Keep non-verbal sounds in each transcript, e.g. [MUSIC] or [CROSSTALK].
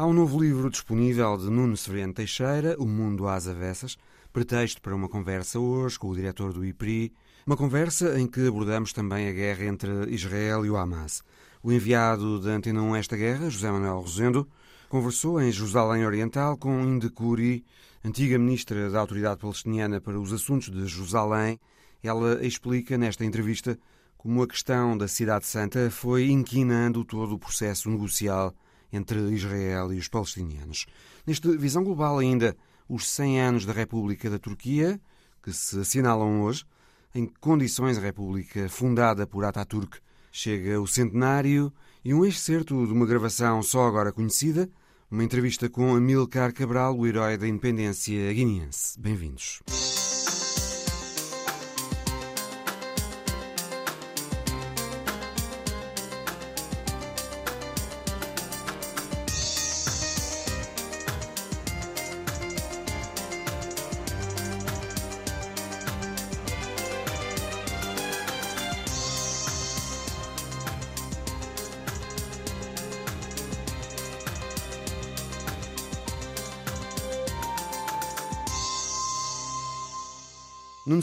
Há um novo livro disponível de Nuno Severiano Teixeira, O Mundo às Avessas, pretexto para uma conversa hoje com o diretor do IPRI, uma conversa em que abordamos também a guerra entre Israel e o Hamas. O enviado da Antena 1 esta guerra, José Manuel Rosendo, conversou em Jerusalém Oriental com Inde Kuri, antiga ministra da Autoridade Palestiniana para os Assuntos de Jerusalém. Ela explica nesta entrevista como a questão da Cidade Santa foi inquinando todo o processo negocial entre Israel e os palestinianos. Neste Visão Global, ainda os 100 anos da República da Turquia, que se assinalam hoje, em condições a República fundada por Ataturk chega o centenário e um excerto de uma gravação só agora conhecida, uma entrevista com Amilcar Cabral, o herói da independência guineense. Bem-vindos.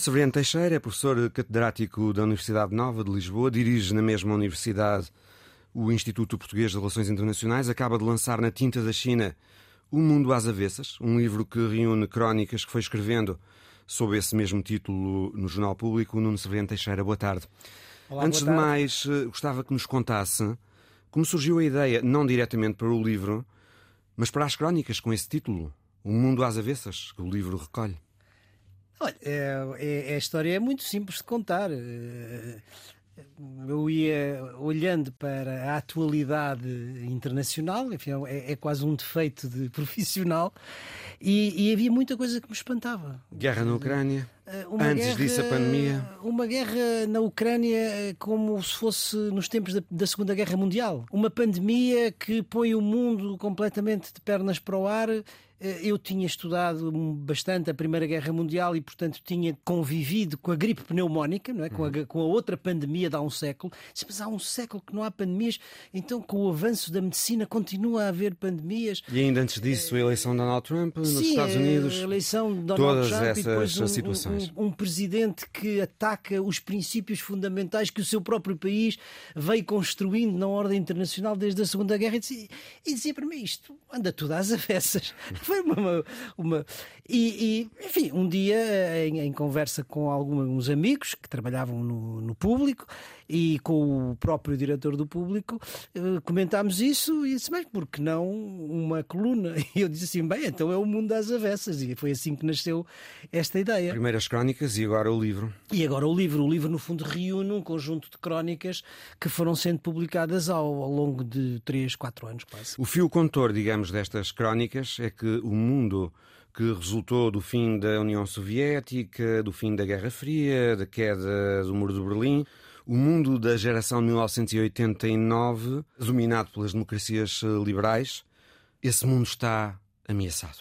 Severiano Teixeira é professor catedrático da Universidade Nova de Lisboa, dirige na mesma universidade o Instituto Português de Relações Internacionais, acaba de lançar na tinta da China O Mundo às Avessas, um livro que reúne crónicas que foi escrevendo sob esse mesmo título no Jornal Público. Nuno Severiano Teixeira, boa tarde. Olá, Antes boa de tarde. mais, eh, gostava que nos contasse como surgiu a ideia, não diretamente para o livro, mas para as crónicas com esse título, O Mundo às Avessas, que o livro recolhe. Olha, é, é- a história é muito simples de contar. Eh, Eu ia olhando para a atualidade internacional, enfim, é, é quase um defeito de [LAUGHS] profissional, e, e havia muita coisa que me espantava. Guerra na Ucrânia. Eh, uma Antes disso, a pandemia. Uma guerra na Ucrânia eh, como se fosse nos tempos da, da Segunda Guerra Mundial. Uma pandemia que põe o mundo completamente de pernas para o ar. Eh, Eu tinha estudado bastante a Primeira Guerra Mundial e, portanto, tinha convivido com a gripe pneumónica, não é? com, a, com a outra pandemia de há um século. Disse, Mas há um século que não há pandemias, então com o avanço da medicina continua a haver pandemias. E ainda antes disso, a eleição de Donald Trump nos Sim, Estados Unidos. a eleição de Donald todas Trump essas e depois um, situações. um- um presidente que ataca os princípios fundamentais que o seu próprio país veio construindo na ordem internacional desde a Segunda Guerra e dizia, e dizia para mim isto anda tudo às avessas. [LAUGHS] [LAUGHS] Foi uma... uma, e, e, enfim, um dia em, em conversa com alguns amigos que trabalhavam no, no público e com o próprio diretor do público eh, comentámos isso e disse, mas por que não uma coluna? [LAUGHS] E eu disse assim, bem, então é o mundo às avessas e foi assim que nasceu esta ideia. Primeiras crónicas e agora o livro. E agora o livro, o livro no fundo reúne um conjunto de crónicas que foram sendo publicadas ao, ao longo de 3, 4 anos quase. O fio condutor, digamos, destas crónicas é que o mundo que resultou do fim da União Soviética, do fim da Guerra Fria, da queda do Muro de Berlim, o mundo da geração de 1989, dominado pelas democracias eh, liberais, esse mundo está ameaçado.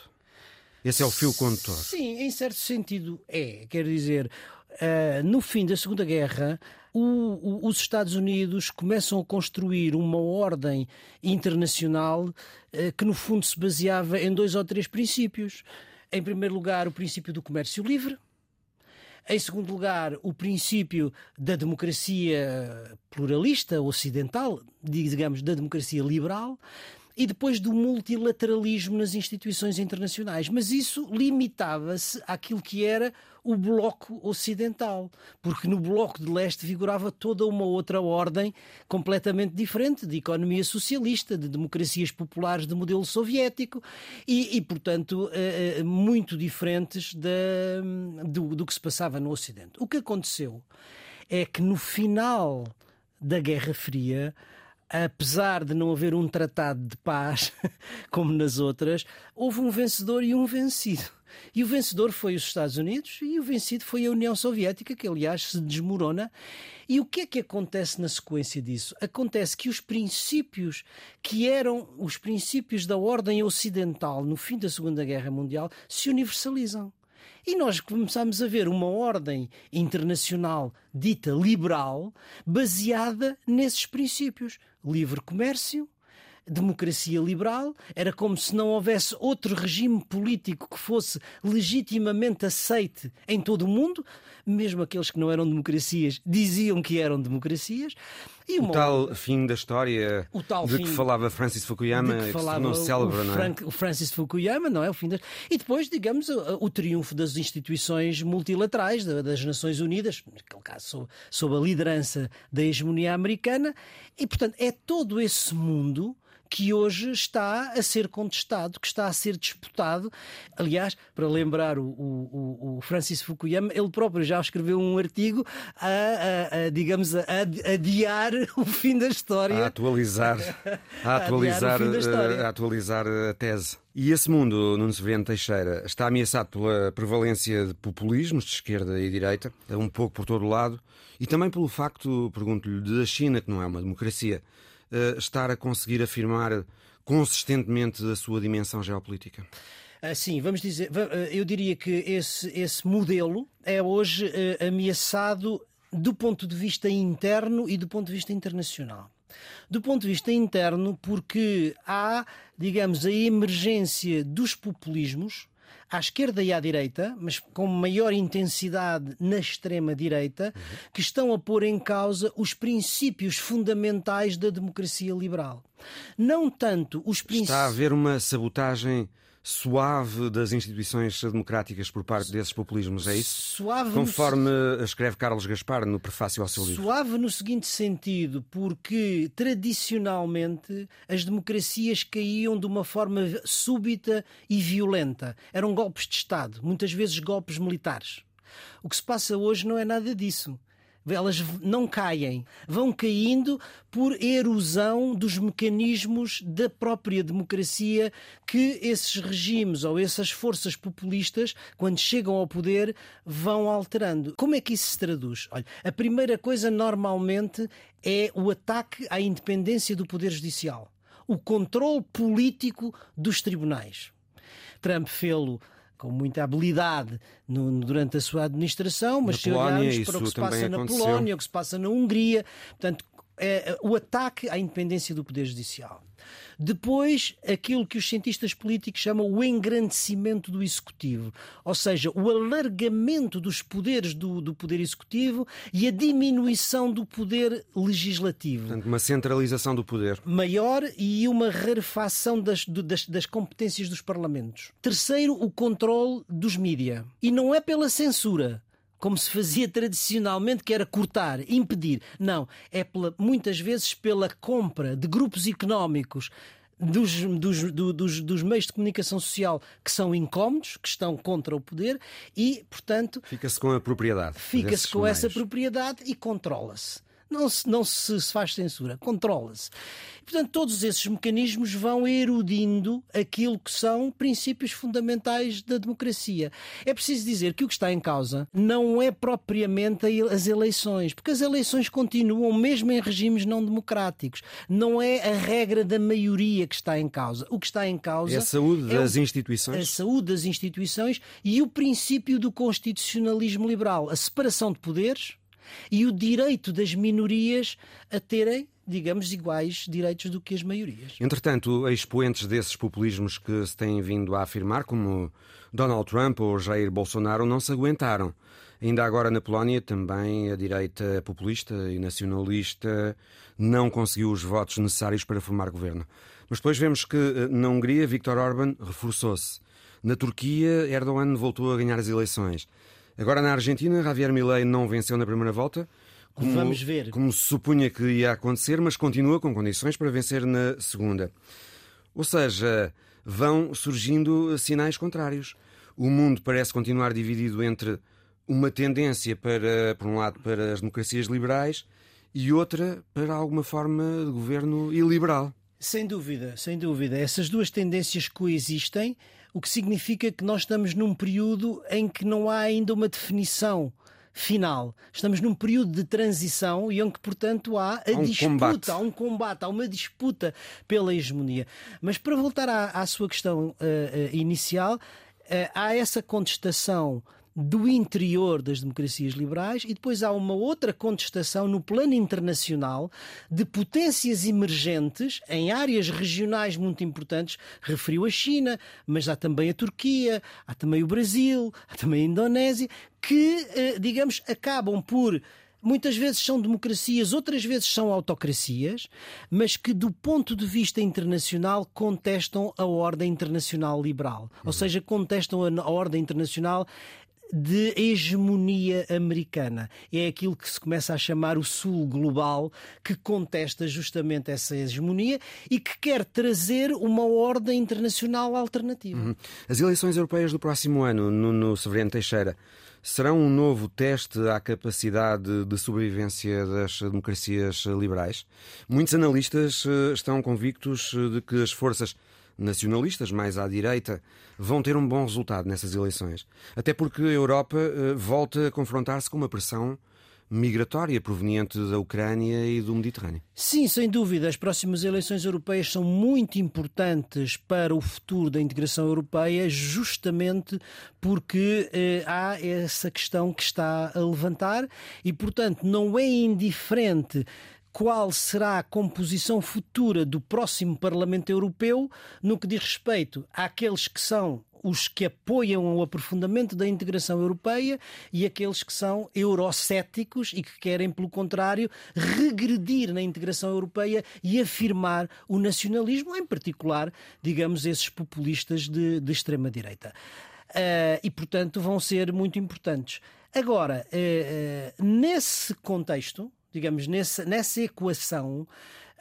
Esse é o fio condutor. Sim, em certo sentido é. Quer dizer, ah, no fim da Segunda Guerra, o- o- os Estados Unidos começam a construir uma ordem internacional ah, que, no fundo, se baseava em dois ou três princípios. Em primeiro lugar, o princípio do comércio livre. Em segundo lugar, o princípio da democracia pluralista ocidental, digamos, da democracia liberal, e depois do multilateralismo nas instituições internacionais. Mas isso limitava-se àquilo que era o bloco ocidental, porque no bloco de leste figurava toda uma outra ordem completamente diferente, de economia socialista, de democracias populares de modelo soviético e, e, portanto, eh, eh, muito diferentes do, do que se passava no Ocidente. O que aconteceu é que no final da Guerra Fria, apesar de não haver um tratado de paz, [LAUGHS] como nas outras, houve um vencedor e um vencido. E o vencedor foi os Estados Unidos e o vencido foi a União Soviética, que aliás se desmorona. E o que é que acontece na sequência disso? Acontece que os princípios que eram os princípios da ordem ocidental no fim da Segunda Guerra Mundial se universalizam. E nós começamos a ver uma ordem internacional dita liberal, baseada nesses princípios: livre comércio, democracia liberal, era como se não houvesse outro regime político que fosse legitimamente aceite em todo o mundo, mesmo aqueles que não eram democracias diziam que eram democracias. E. O tal fim da história o tal de fim... que falava Francis Fukuyama que, que se célebre, o, não é? o Francis Fukuyama, não é? O fim das... E depois, digamos, o, o triunfo das instituições multilaterais, das Nações Unidas, naquele caso sob, sob a liderança da hegemonia americana, e portanto é todo esse mundo que hoje está a ser contestado, que está a ser disputado. Aliás, para lembrar o, o, o Francis Fukuyama, ele próprio já escreveu um artigo a, a, a digamos, a, adiar [LAUGHS] o fim da história. A atualizar, a [LAUGHS] atualizar, a, atualizar a tese. E esse mundo, Nuno Severiano Teixeira, está ameaçado pela prevalência de populismos de esquerda e direita, um pouco por todo o lado, e também pelo facto, pergunto-lhe, da China, que não é uma democracia, estar a conseguir afirmar consistentemente a sua dimensão geopolítica? Ah, sim, vamos dizer, eh, eu diria que esse, esse modelo é hoje uh, ameaçado do ponto de vista interno e do ponto de vista internacional. Do ponto de vista interno, porque há, digamos, a emergência dos populismos, à esquerda e à direita, mas com maior intensidade na extrema-direita, uhum. que estão a pôr em causa os princípios fundamentais da democracia liberal. Não tanto os princípios. Está a haver uma sabotagem suave das instituições democráticas por parte desses populismos, é isso? Suave Conforme no... escreve Carlos Gaspar no prefácio ao seu livro. Suave no seguinte sentido, porque tradicionalmente as democracias caíam de uma forma súbita e violenta. Eram golpes de Estado, muitas vezes golpes militares. O que se passa hoje não é nada disso elas não caem, vão caindo por erosão dos mecanismos da própria democracia que esses regimes ou essas forças populistas, quando chegam ao poder, vão alterando. Como é que isso se traduz? Olha, a primeira coisa normalmente é o ataque à independência do Poder Judicial, o controle político dos tribunais. Trump fê-lo com muita habilidade no, durante a sua administração, mas na se olharmos para o que se passa na Polónia, o que se passa na Hungria, portanto, é, o ataque à independência do Poder Judicial. Depois, aquilo que os cientistas políticos chamam o engrandecimento do executivo, ou seja, o alargamento dos poderes do, do poder executivo e a diminuição do poder legislativo. Portanto, uma centralização do poder. Maior e uma rarefação das, das, das competências dos parlamentos. Terceiro, o controle dos mídia. E não é pela censura como se fazia tradicionalmente, que era cortar, impedir. Não, é pela, muitas vezes pela compra de grupos económicos dos, dos, dos, dos, meios de comunicação social que são incómodos, que estão contra o poder e, portanto. Fica-se com a propriedade. Fica-se com meios. essa propriedade e controla-se. Não se, não se faz censura, controla-se. Portanto, todos esses mecanismos vão erudindo aquilo que são princípios fundamentais da democracia. É preciso dizer que o que está em causa não é propriamente as eleições, porque as eleições continuam mesmo em regimes não democráticos. Não é a regra da maioria que está em causa. O que está em causa é a saúde é das instituições. A saúde das instituições e o princípio do constitucionalismo liberal, a separação de poderes e o direito das minorias a terem digamos, iguais direitos do que as maiorias. Entretanto, expoentes desses populismos que se têm vindo a afirmar, como Donald Trump ou Jair Bolsonaro, não se aguentaram. Ainda agora na Polónia, também a direita populista e nacionalista não conseguiu os votos necessários para formar governo. Mas depois vemos que eh, na Hungria, Viktor Orban reforçou-se. Na Turquia, Erdogan voltou a ganhar as eleições. Agora na Argentina, Javier Milei não venceu na primeira volta, como, Vamos ver. Como se supunha que ia acontecer, mas continua com condições para vencer na segunda. Ou seja, vão surgindo sinais contrários. O mundo parece continuar dividido entre uma tendência para, por um lado, para as democracias liberais e outra para alguma forma de governo iliberal. Sem dúvida, sem dúvida. Essas duas tendências coexistem o que significa que nós estamos num período em que não há ainda uma definição final. Estamos num período de transição e onde, portanto, há a um disputa, combate. há um combate, há uma disputa pela hegemonia. Mas para voltar à, à sua questão uh, uh, inicial, uh, há essa contestação do interior das democracias liberais e depois há uma outra contestação no plano internacional de potências emergentes em áreas regionais muito importantes. Referiu a China, mas há também a Turquia, há também o Brasil, há também a Indonésia, que, eh, digamos, acabam por muitas vezes são democracias, outras vezes são autocracias, mas que, do ponto de vista internacional, contestam a ordem internacional liberal. Ou seja, contestam a ordem internacional de hegemonia americana. É aquilo que se começa a chamar o Sul global, que contesta justamente essa hegemonia e que quer trazer uma ordem internacional alternativa. Uhum. As eleições europeias do próximo ano, no Severino Teixeira, serão um novo teste à capacidade de sobrevivência das democracias liberais? Muitos analistas eh, estão convictos eh, de que as forças nacionalistas mais à direita vão ter um bom resultado nessas eleições. Até porque a Europa uh, volta a confrontar-se com uma pressão migratória proveniente da Ucrânia e do Mediterrâneo. Sim, sem dúvida. As próximas eleições europeias são muito importantes para o futuro da integração europeia, justamente porque eh, há essa questão que está a levantar e, portanto, não é indiferente qual será a composição futura do próximo Parlamento Europeu no que diz respeito àqueles que são os que apoiam o aprofundamento da integração europeia e aqueles que são eurocéticos e que querem, pelo contrário, regredir na integração europeia e afirmar o nacionalismo, em particular, digamos, esses populistas de, de extrema-direita. Uh, e, portanto, vão ser muito importantes. Agora, uh, uh, nesse contexto, digamos, nessa, nessa equação,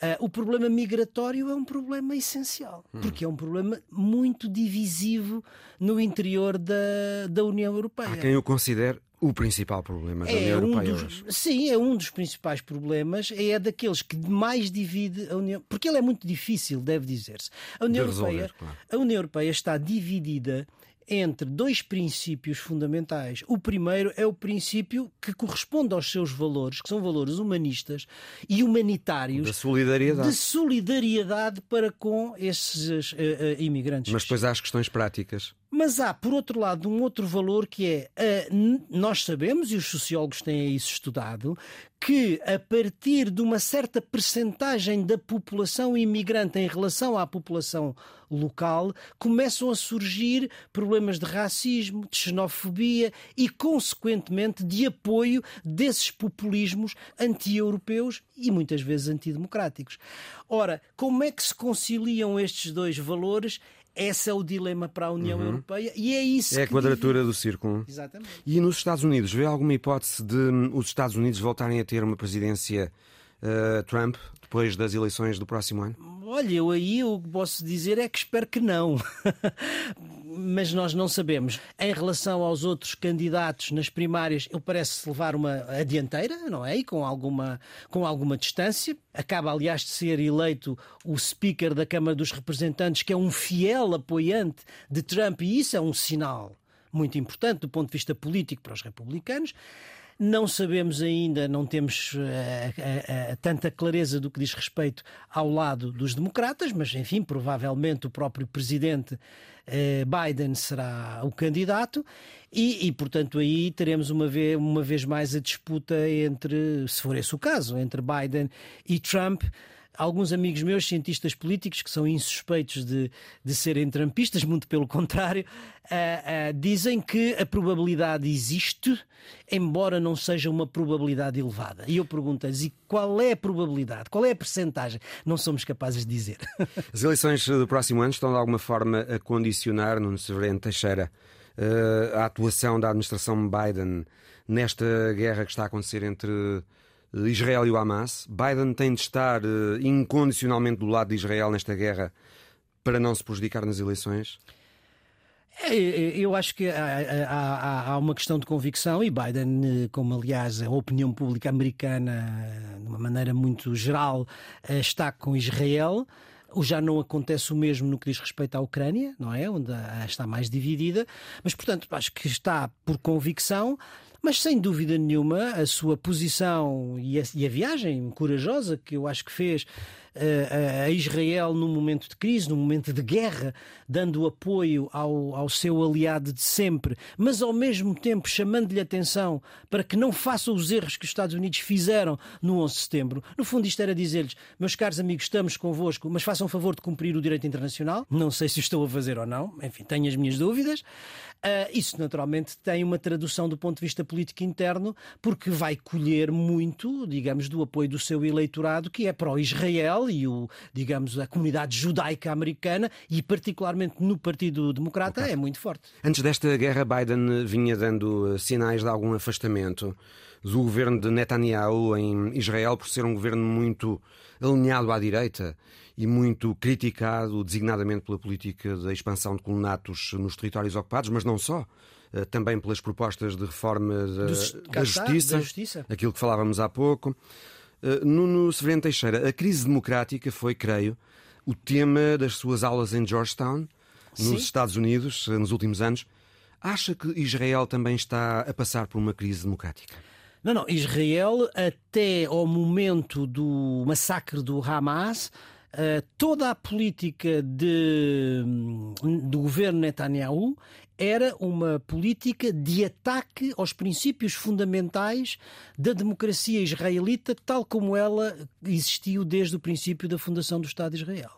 Uh, o problema migratório é um problema essencial, hum. porque é um problema muito divisivo no interior da, da União Europeia. Há quem o considere o principal problema da é União Europeia um dos, hoje. Sim, é um dos principais problemas, é daqueles que mais divide a União, porque ele é muito difícil, deve dizer-se. A União Europeia, claro. a União Europeia está dividida entre dois princípios fundamentais. O primeiro é o princípio que corresponde aos seus valores, que são valores humanistas e humanitários. De solidariedade. De solidariedade para com esses uh, uh, imigrantes. Mas depois há as questões práticas. Mas há, por outro lado, um outro valor que é, uh, nós sabemos, e os sociólogos têm isso estudado, que a partir de uma certa percentagem da população imigrante em relação à população local, começam a surgir problemas de racismo, de xenofobia e, consequentemente, de apoio desses populismos anti-europeus e muitas vezes antidemocráticos. Ora, como é que se conciliam estes dois valores? Esse é o dilema para a União uhum. Europeia e é isso. É a quadratura divide. do círculo. Exatamente. E nos Estados Unidos, vê alguma hipótese de os Estados Unidos voltarem a ter uma presidência uh, Trump depois das eleições do próximo ano? Olha, eu aí o que posso dizer é que espero que não. [LAUGHS] mas nós não sabemos. Em relação aos outros candidatos nas primárias, ele parece levar uma a dianteira, não é? E com alguma, com alguma distância. Acaba, aliás, de ser eleito o Speaker da Câmara dos Representantes, que é um fiel apoiante de Trump, e isso é um sinal muito importante do ponto de vista político para os republicanos. Não sabemos ainda, não temos uh, uh, uh, tanta clareza do que diz respeito ao lado dos democratas, mas enfim, provavelmente o próprio presidente Biden será o candidato. E, e, portanto, aí teremos uma vez, uma vez mais a disputa entre, se for esse o caso, entre Biden e Trump alguns amigos meus, cientistas políticos, que são insuspeitos de, de serem trampistas, muito pelo contrário, uh, uh, dizem que a probabilidade existe, embora não seja uma probabilidade elevada. E eu pergunto-lhes, e qual é a probabilidade? Qual é a percentagem? Não somos capazes de dizer. [LAUGHS] As eleições do próximo ano estão de alguma forma a condicionar, no Severino Teixeira, uh, a atuação da administração Biden nesta guerra que está a acontecer entre Israel e o Hamas. Biden tem de estar uh, incondicionalmente do lado de Israel nesta guerra para não se prejudicar nas eleições? É, é, eu acho que há, há, há, uma questão de convicção e Biden, como aliás a opinião pública americana, de uma maneira muito geral, eh, está com Israel. Já não acontece o mesmo no que diz respeito à Ucrânia, não é? Onde está mais dividida. Mas, portanto, acho que está por convicção Mas sem dúvida nenhuma, a sua posição e a, e a viagem corajosa que eu acho que fez a Israel num momento de crise, num momento de guerra, dando apoio ao, ao seu aliado de sempre, mas ao mesmo tempo chamando-lhe atenção para que não façam os erros que os Estados Unidos fizeram no 11 de setembro. No fundo, isto era dizer-lhes, meus caros amigos, estamos convosco, mas façam favor de cumprir o direito internacional. Não sei se estou a fazer ou não, enfim, tenho as minhas dúvidas. Uh, isso naturalmente tem uma tradução do ponto de vista político interno, porque vai colher muito, digamos, do apoio do seu eleitorado, que é pró-Israel e o, digamos, a comunidade judaica americana e particularmente no Partido Democrata okay. é muito forte. Antes desta guerra, Biden vinha dando sinais de algum afastamento do governo de Netanyahu em Israel por ser um governo muito alinhado à direita e muito criticado designadamente pela política da expansão de colonatos nos territórios ocupados, mas não só eh, também pelas propostas de reforma da, da, justiça, da, justiça, aquilo que falávamos há pouco. Eh, Nuno Severino Teixeira, a crise democrática foi, creio, o tema das suas aulas em Georgetown, nos Sim. Estados Unidos, eh, nos últimos anos. Acha que Israel também está a passar por uma crise democrática? Não, não. Israel, até ao momento do massacre do Hamas, eh, toda a política de, do governo Netanyahu era uma política de ataque aos princípios fundamentais da democracia israelita, tal como ela existiu desde o princípio da fundação do Estado de Israel.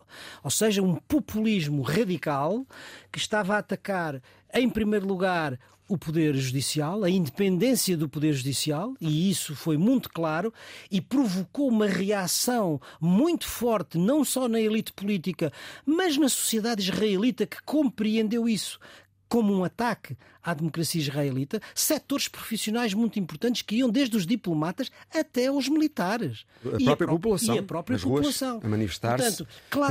Ou seja, um populismo radical que estava a atacar, em primeiro lugar, o Poder Judicial, a independência do Poder Judicial, e isso foi muito claro, e provocou uma reação muito forte, não só na elite política, mas na sociedade israelita que compreendeu isso como um ataque à democracia israelita, setores profissionais muito importantes que iam desde os diplomatas até os militares. A própria a população. E a própria população. Ruas, a manifestar-se.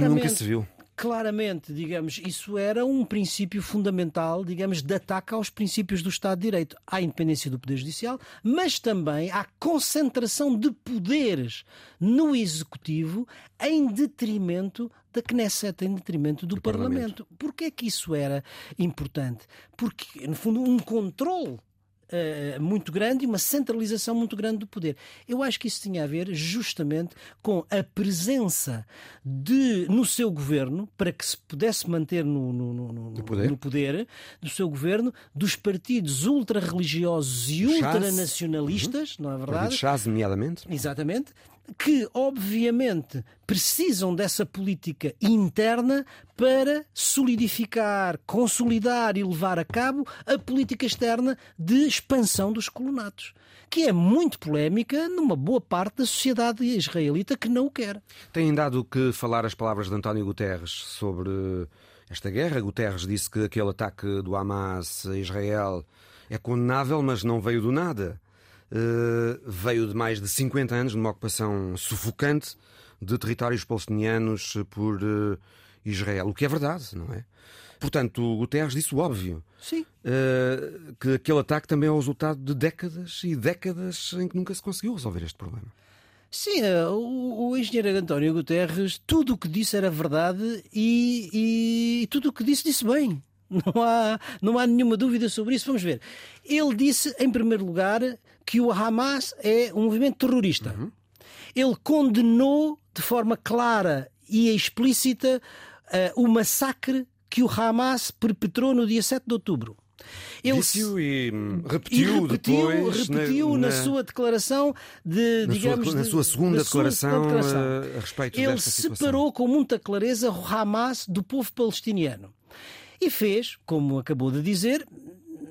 Nunca se viu claramente, digamos, isso era um princípio fundamental, digamos, de ataque aos princípios do Estado de Direito, à independência do Poder Judicial, mas também à concentração de poderes no Executivo em detrimento da Knesset, em detrimento do, do Parlamento. Parlamento. Porquê é que isso era importante? Porque, no fundo, um controle Uh, muito grande e uma centralização muito grande do poder. Eu acho que isso tinha a ver justamente com a presença de, no seu governo, para que se pudesse manter no, no, no, no poder. poder. do seu governo, dos partidos ultra-religiosos e ultranacionalistas, uhum. não é verdade? Chaz, nomeadamente. Exatamente que, obviamente, precisam dessa política interna para solidificar, consolidar e levar a cabo a política externa de expansão dos colonatos, que é muito polémica numa boa parte da sociedade israelita que não o quer. Têm dado que falar as palavras de António Guterres sobre esta guerra. Guterres disse que aquele ataque do Hamas a Israel é condenável, mas não veio do nada. Eh, veio de mais de 50 anos de uma ocupação sufocante de territórios palestinianos por uh, Israel, o que é verdade, não é? Portanto, o Guterres disse o óbvio. Sim. Uh, que aquele ataque também é o resultado de décadas e décadas em que nunca se conseguiu resolver este problema. Sim, o, o engenheiro António Guterres, tudo o que disse era verdade e, e tudo o que disse, disse bem. Não há, não há nenhuma dúvida sobre isso. Vamos ver. Ele disse, em primeiro lugar, que o Hamas é um movimento terrorista. Uhum. Ele condenou de forma clara e explícita uh, o massacre que o Hamas perpetrou no dia 7 de outubro. Ele Disse-o e repetiu, e repetiu depois repetiu na, na, sua declaração de, na digamos, sua, na sua segunda, declaração, segunda declaração, a, a respeito Ele desta situação. separou com muita clareza o Hamas do povo palestiniano e fez, como acabou de dizer,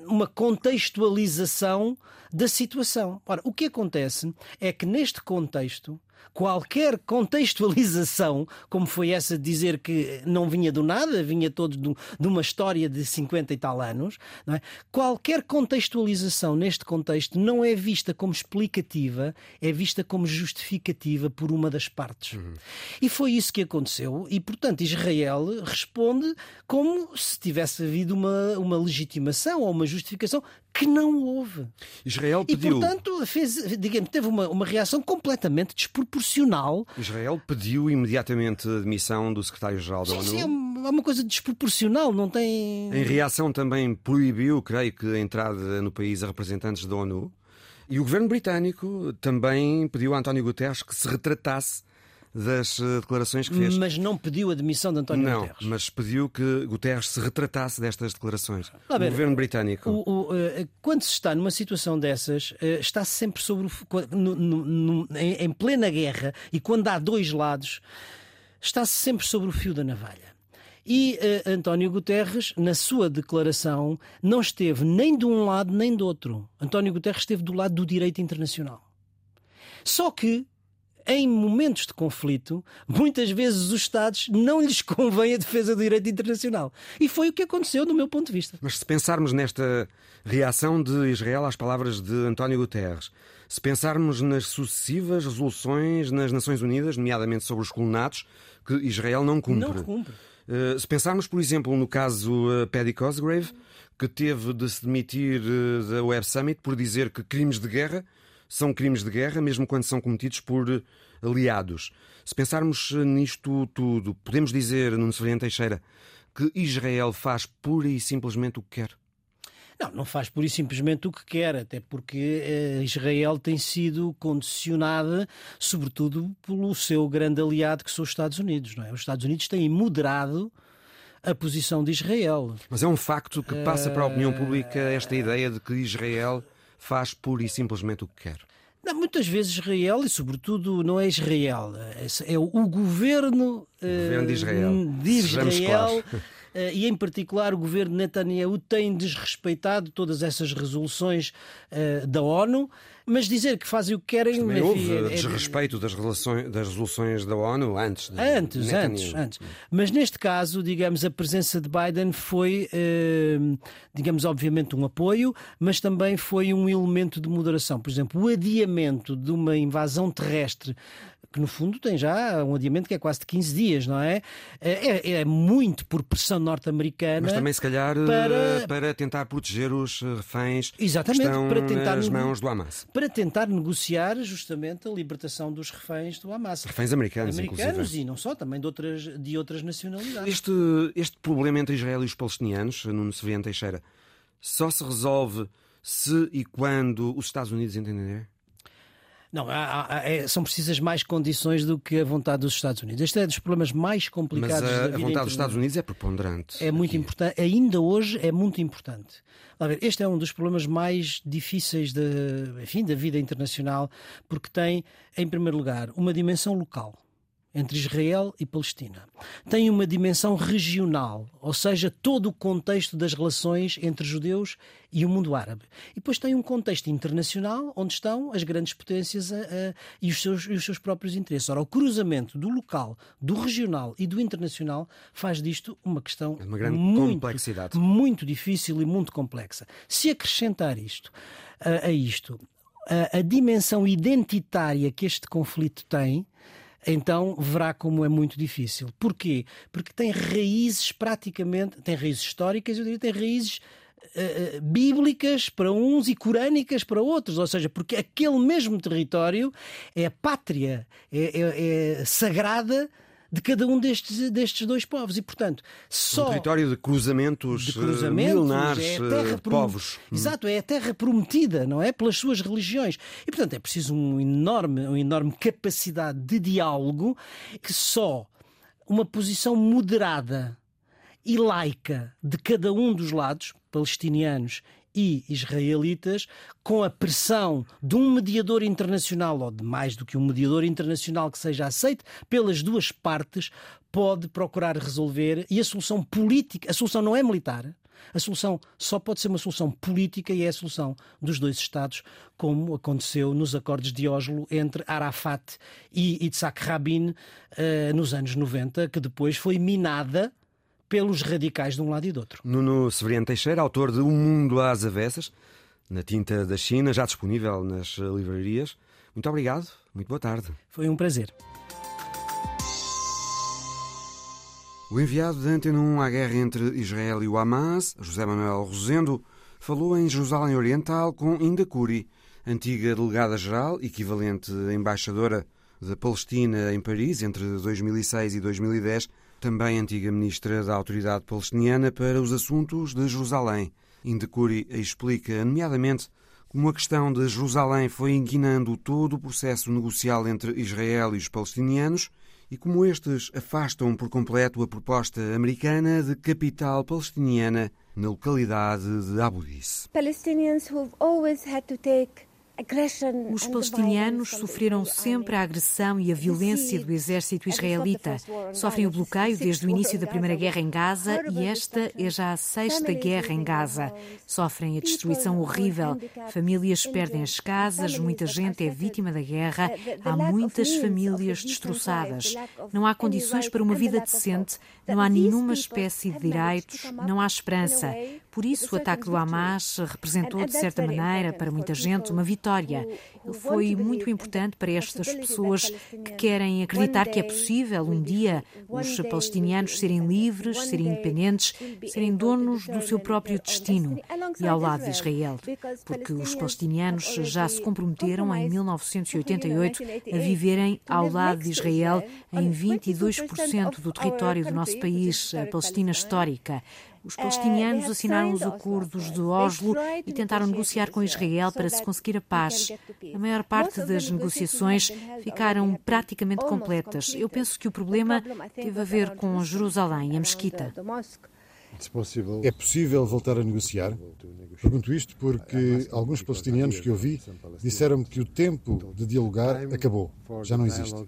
uma contextualização da situação. Ora, o que acontece é que neste contexto qualquer contextualização, como foi essa de dizer que não vinha do nada, vinha todo de uma história de 50 e tal anos, é? qualquer contextualização neste contexto não é vista como explicativa, é vista como justificativa por uma das partes. Uhum. E foi isso que aconteceu, e portanto Israel responde como se tivesse havido uma, uma legitimação ou uma justificação que não houve. Israel pediu. E, portanto, fez, digamos, teve uma, uma reação completamente desproporcional. Israel pediu imediatamente a admissão do secretário-geral da ONU. Sim, é uma coisa desproporcional, não tem. Em reação também proibiu, creio que, a entrada no país a representantes da ONU. E o governo britânico também pediu a António Guterres que se retratasse das eh, declarações que fez. Mas não pediu a demissão de António não, Guterres. mas pediu que Guterres se retratasse destas declarações. o governo britânico. O, o, uh, quando se está numa situação dessas, uh, está -se sempre sobre o, no, no, em, em plena guerra e quando há dois lados, está-se sempre sobre o fio da navalha. E uh, António Guterres, na sua declaração, não esteve nem de um lado nem do outro. António Guterres esteve do lado do direito internacional. Só que em momentos de conflito, muitas vezes os Estados não lhes [LAUGHS] convém a defesa do direito internacional. E foi o que aconteceu, do meu ponto de vista. Mas se pensarmos nesta reação de Israel às palavras de António Guterres, se pensarmos nas sucessivas resoluções nas Nações Unidas, nomeadamente sobre os colonatos, que Israel não cumpre. Não cumpre. Uh, se pensarmos, por exemplo, no caso uh, Paddy Cosgrave, que teve de se demitir uh, da Web Summit por dizer que crimes de guerra são crimes de guerra, mesmo quando são cometidos por eh, aliados. Se pensarmos eh, nisto tudo, podemos dizer, Nuno Severino Teixeira, que Israel faz pura e simplesmente o que quer? Não, não faz pura e simplesmente o que quer, até porque eh, Israel tem sido condicionada, sobretudo, pelo seu grande aliado, que são os Estados Unidos. Não é? Os Estados Unidos têm moderado a posição de Israel. Mas é um facto que passa para a opinião pública esta ideia de que Israel faz pura e simplesmente o que quer. Não, muitas vezes Israel, e sobretudo não é Israel, é, é o, governo, o governo de Israel, de Israel [LAUGHS] eh, e em particular o governo Netanyahu tem desrespeitado todas essas resoluções uh, da ONU, mas dizer que fazem o que querem. Também houve é, desrespeito das, relações, das resoluções da ONU antes. De antes, Netanyahu. antes, antes. Mas neste caso, digamos, a presença de Biden foi, uh, digamos, obviamente um apoio, mas também foi um elemento de moderação. Por exemplo, o adiamento de uma invasão terrestre que no fundo tem já um adiamento que é quase de 15 dias, não é? É, é muito por pressão norte-americana. Mas também, se calhar, para, para tentar proteger os reféns Exatamente, que estão para tentar nas mãos do Hamas. Para tentar negociar justamente a libertação dos reféns do Hamas. Reféns americanos, Americanos inclusive. e não só, também de outras, de outras nacionalidades. Este, este problema entre Israel e os palestinianos, Nuno Severiano Teixeira, só se resolve se e quando os Estados Unidos entenderem? Não, há, há, é, são precisas mais condições do que a vontade dos Estados Unidos. Este é dos problemas mais complicados Mas a, da vida a vontade dos Estados Unidos é preponderante. É muito importante, ainda hoje é muito importante. Ver, este é um dos problemas mais difíceis de, enfim, da vida internacional, porque tem, em primeiro lugar, uma dimensão local entre Israel e Palestina. Tem uma dimensão regional, ou seja, todo o contexto das relações entre judeus e o mundo árabe. E depois tem um contexto internacional, onde estão as grandes potências a, a, e, os seus, e os seus próprios interesses. Ora, o cruzamento do local, do regional e do internacional faz disto uma questão é uma grande muito, complexidade. muito difícil e muito complexa. Se acrescentar isto a, a isto, a dimensão identitária que este conflito tem, então verá como é muito difícil. Porquê? Porque tem raízes praticamente, tem raízes históricas, eu diria, tem raízes uh, bíblicas para uns e corânicas para outros, ou seja, porque aquele mesmo território é pátria, é, é, é sagrada de cada um destes, destes dois povos. E, portanto, só. Um território de cruzamentos, de cruzamentos milenares é terra povos. Exato, é a terra prometida, não é? Pelas suas religiões. E, portanto, é preciso um enorme, uma enorme capacidade de diálogo que só uma posição moderada e laica de cada um dos lados, palestinianos e israelitas, com a pressão de um mediador internacional, ou de mais do que um mediador internacional que seja aceito pelas duas partes, pode procurar resolver. E a solução política, a solução não é militar, a solução só pode ser uma solução política e é a solução dos dois Estados, como aconteceu nos acordos de Oslo entre Arafat e Yitzhak Rabin uh, nos anos 90, que depois foi minada pelos radicais de um lado e do outro. Nuno Severiano Teixeira, autor de O Mundo às Avessas, na tinta da China, já disponível nas livrarias. Muito obrigado, muito boa tarde. Foi um prazer. O enviado da Antena 1 à guerra entre Israel e o Hamas, José Manuel Rosendo, falou em Jerusalém Oriental com Inda Curi, antiga delegada-geral, equivalente embaixadora da Palestina em Paris entre 2006 e 2010, também antiga ministra da Autoridade Palestiniana para os Assuntos de Jerusalém. Indecuri explica, nomeadamente, como a questão de Jerusalém foi inquinando todo o processo negocial entre Israel e os palestinianos e como estes afastam por completo a proposta americana de capital palestiniana na localidade de Abu Dis. Palestinians who've always had to take os palestinianos sofreram sempre a agressão e a violência do exército israelita. Sofrem o bloqueio desde o início da Primeira Guerra em Gaza e esta é já a sexta guerra em Gaza. Sofrem a destruição horrível. Famílias perdem as casas, muita gente é vítima da guerra, há muitas famílias destroçadas. Não há condições para uma vida decente, não há nenhuma espécie de direitos, não há esperança. Por isso, o ataque do Hamas representou, de certa maneira, para muita gente, uma vitória. Ele foi muito importante para estas pessoas que querem acreditar que é possível um dia os palestinianos serem livres, serem independentes, serem donos do seu próprio destino e ao lado de Israel, porque os palestinianos já se comprometeram em 1988 a viverem ao lado de Israel em 22% do território do nosso país, a Palestina histórica. Os palestinianos assinaram os acordos de Oslo e tentaram negociar com Israel para se conseguir a paz. A maior parte das negociações ficaram praticamente completas. Eu penso que o problema teve a ver com Jerusalém e a mesquita. É possível voltar a negociar? Pergunto isto porque alguns palestinianos que ouvi disseram-me que o tempo de dialogar acabou, já não existe.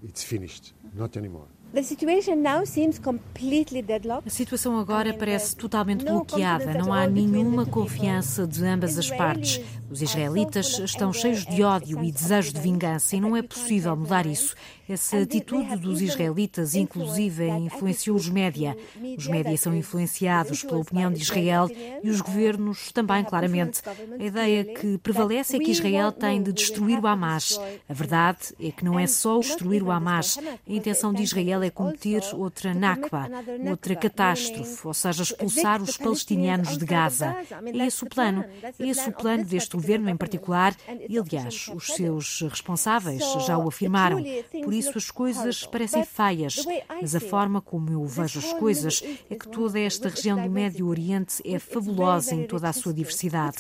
A situação agora parece totalmente bloqueada. Não há nenhuma confiança de ambas as partes. Os israelitas estão cheios de ódio e desejo de vingança e não é possível mudar isso. Essa atitude dos israelitas, inclusive, influenciou os média. Os média são influenciados pela opinião de Israel e os governos também, claramente. A ideia que prevalece é que Israel tem de destruir o Hamas. A verdade é que não é só destruir o Hamas. A intenção de Israel é cometer outra Nakba, outra catástrofe, ou seja, expulsar os palestinianos de Gaza. É esse o plano. É esse o plano deste governo em particular e, aliás, os seus responsáveis já o afirmaram. Por isso as coisas parecem feias, mas a forma como eu vejo as coisas é que toda esta região do Médio Oriente é fabulosa em toda a sua diversidade,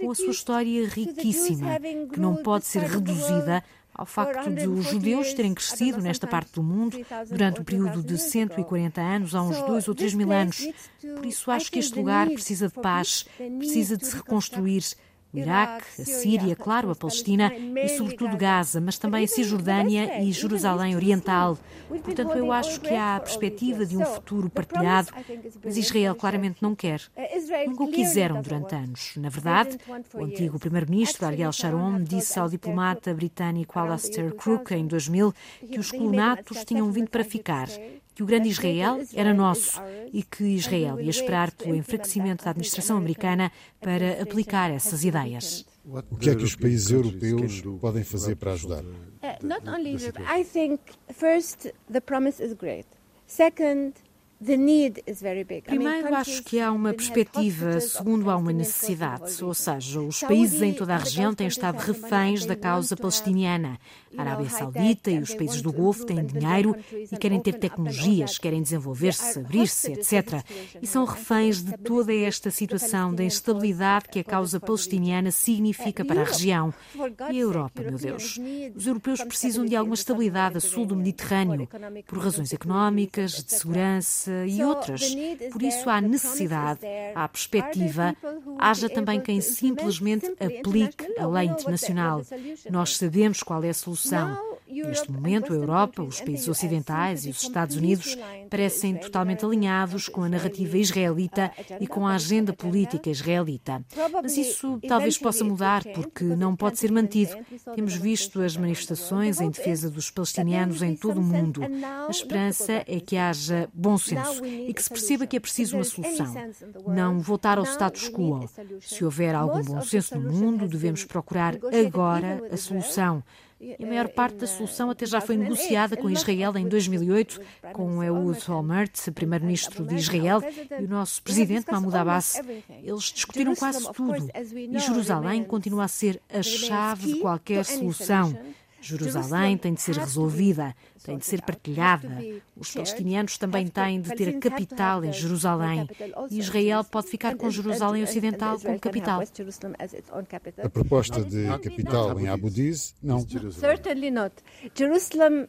com a sua história riquíssima, que não pode ser reduzida ao facto de os judeus terem crescido nesta parte do mundo durante o período de 140 anos, há uns dois ou três mil anos. Por isso acho que este lugar precisa de paz, precisa de se reconstruir o Iraque, a Síria, claro, a Palestina e, sobretudo, Gaza, mas também a Cisjordânia e Jerusalém Oriental. Portanto, eu acho que há a perspectiva de um futuro partilhado, mas Israel claramente não quer. Nunca o quiseram durante anos. Na verdade, o antigo primeiro-ministro Ariel Sharon disse ao diplomata britânico Alastair Crook em 2000 que os colonatos tinham vindo para ficar que o grande Israel era nosso e que Israel ia esperar pelo enfraquecimento da administração americana para aplicar essas ideias. O que é que os países europeus podem fazer para ajudar? Not only Europe. I think first the promise is great. Second, Primeiro, acho que há uma perspectiva, segundo, há uma necessidade, ou seja, os países em toda a região têm estado reféns da causa palestiniana. A Arábia Saudita e os países do Golfo têm dinheiro e querem ter tecnologias, querem desenvolver-se, abrir-se, etc. E são reféns de toda esta situação de instabilidade que a causa palestiniana significa para a região. E a Europa, meu Deus? Os europeus precisam de alguma estabilidade a sul do Mediterrâneo, por razões económicas, de segurança e outras. Por isso há necessidade, há perspectiva, haja também quem simplesmente aplique a lei internacional. Nós sabemos qual é a solução. Neste momento, a Europa, os países ocidentais e os Estados Unidos parecem totalmente alinhados com a narrativa israelita e com a agenda política israelita. Mas isso talvez possa mudar, porque não pode ser mantido. Temos visto as manifestações em defesa dos palestinianos em todo o mundo. A esperança é que haja bom senso e que se perceba que é preciso uma solução. Não voltar ao status quo. Se houver algum bom senso no mundo, devemos procurar agora a solução. E a maior parte da solução até já foi negociada com Israel em 2008, com Ehud Olmert, primeiro-ministro de Israel, e o nosso presidente Mahmoud Abbas. Eles discutiram quase tudo. E Jerusalém continua a ser a chave de qualquer solução. Jerusalém tem de ser resolvida, tem de ser partilhada. Os palestinianos também têm de ter a capital em Jerusalém. E Israel pode ficar com Jerusalém Ocidental como capital. A proposta de capital em Abu Diz, não. Certainly not. Jerusalem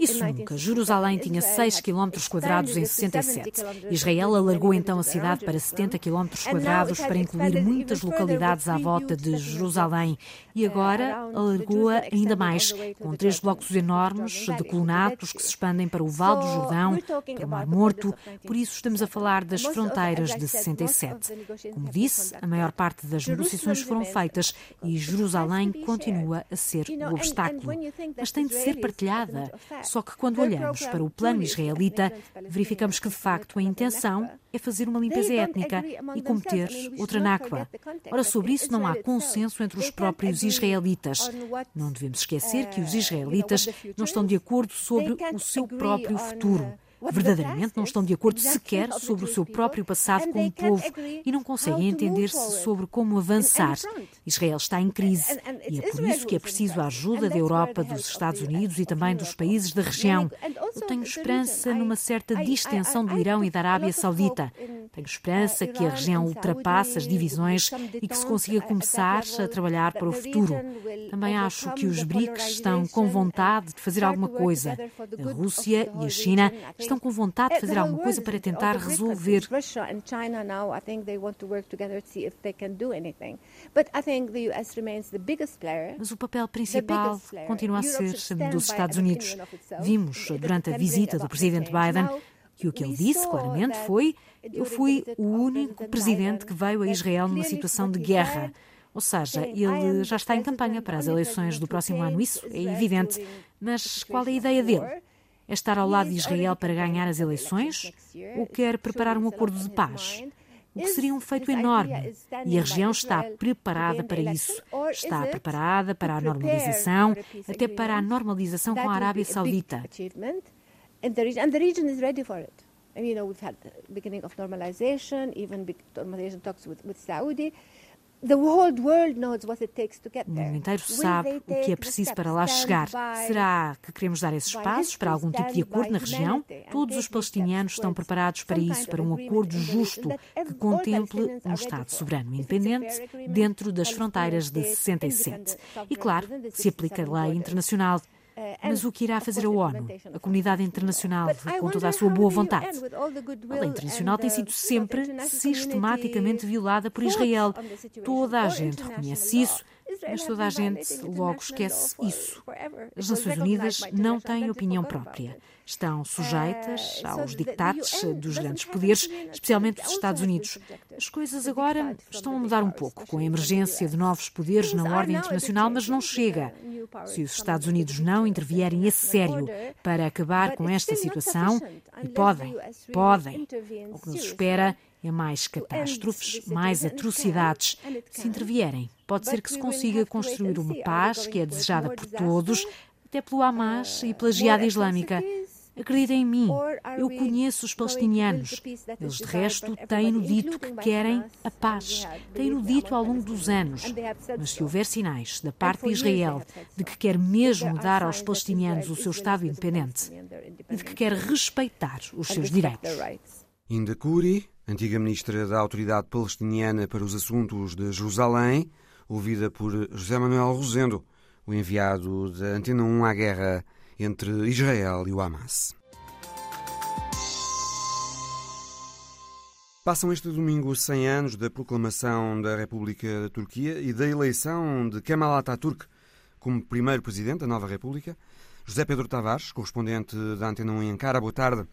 isso nunca. Jerusalém tinha 6 km quadrados em 67. Israel alargou então a cidade para 70 km quadrados para incluir muitas localidades à volta de Jerusalém. E agora alargou-a ainda mais, com três blocos enormes de colunatos que se expandem para o Vale do Jordão, para o Mar Morto. Por isso estamos a falar das fronteiras de 67. Como disse, a maior parte das negociações foram feitas e Jerusalém continua a ser o obstáculo mas tem de ser partilhada. Só que quando olhamos para o plano israelita, verificamos que de facto a intenção é fazer uma limpeza étnica e cometer outra Nakba. Ora, sobre isso não há consenso entre os próprios israelitas. Não devemos esquecer que os israelitas não estão de acordo sobre o seu próprio futuro verdadeiramente não estão de acordo sequer sobre o seu próprio passado como povo e não conseguem entender-se sobre como avançar. Israel está em crise e é por isso que é preciso a ajuda da Europa, dos Estados Unidos e também dos países da região. Eu tenho esperança numa certa distensão do Irão e da Arábia Saudita. Tenho esperança que a região ultrapasse as divisões e que se consiga começar a trabalhar para o futuro. Também acho que os BRICS estão com vontade de fazer alguma coisa. A Rússia e a China estão com vontade de fazer alguma coisa para tentar resolver. Mas o papel principal continua a ser dos Estados Unidos. Vimos durante a visita do presidente Biden que o que ele disse claramente foi: Eu fui o único presidente que veio a Israel numa situação de guerra. Ou seja, ele já está em campanha para as eleições do próximo ano, isso é evidente. Mas qual é a ideia dele? É estar ao lado de Israel para ganhar as eleições? Ou quer preparar um acordo de paz? O que seria um feito enorme. E a região está preparada para isso. Está preparada para a normalização, até para a normalização com a Arábia Saudita. And O mundo inteiro sabe o que é preciso para lá chegar. Será que queremos dar esses passos para algum tipo de acordo na região? Todos os palestinianos estão preparados para isso, para um acordo justo que contemple um Estado soberano independente dentro das fronteiras de 67. E, claro, se aplica a lei internacional. Mas o que irá fazer a ONU, a comunidade internacional, com toda a sua boa vontade? A lei internacional tem sido sempre sistematicamente violada por Israel. Toda a gente reconhece isso mas toda a gente logo esquece isso. As Nações Unidas não têm opinião própria. Estão sujeitas aos dictates dos grandes poderes, especialmente dos Estados Unidos. As coisas agora estão a mudar um pouco, com a emergência de novos poderes na ordem internacional, mas não chega. Se os Estados Unidos não intervierem a sério para acabar com esta situação, e podem, podem, o que nos espera é mais catástrofes, mais atrocidades. Se intervierem, pode ser que se consiga construir uma paz que é desejada por todos, até pelo Hamas e pela Jihad Islâmica. Acreditem em mim, eu conheço os palestinianos. Eles, de resto, têm-no dito que querem a paz. Têm-no dito ao longo dos anos. Mas se houver sinais da parte de Israel de que quer mesmo dar aos palestinianos o seu Estado independente e de que quer respeitar os seus direitos. Inda Curi, antiga ministra da Autoridade Palestiniana para os Assuntos de Jerusalém, ouvida por José Manuel Rosendo, o enviado da Antena 1 à guerra entre Israel e o Hamas. Passam este domingo 100 anos da proclamação da República da Turquia e da eleição de Kemal Atatürk como primeiro presidente da nova República. José Pedro Tavares, correspondente da Antena 1 em Ankara, boa tarde.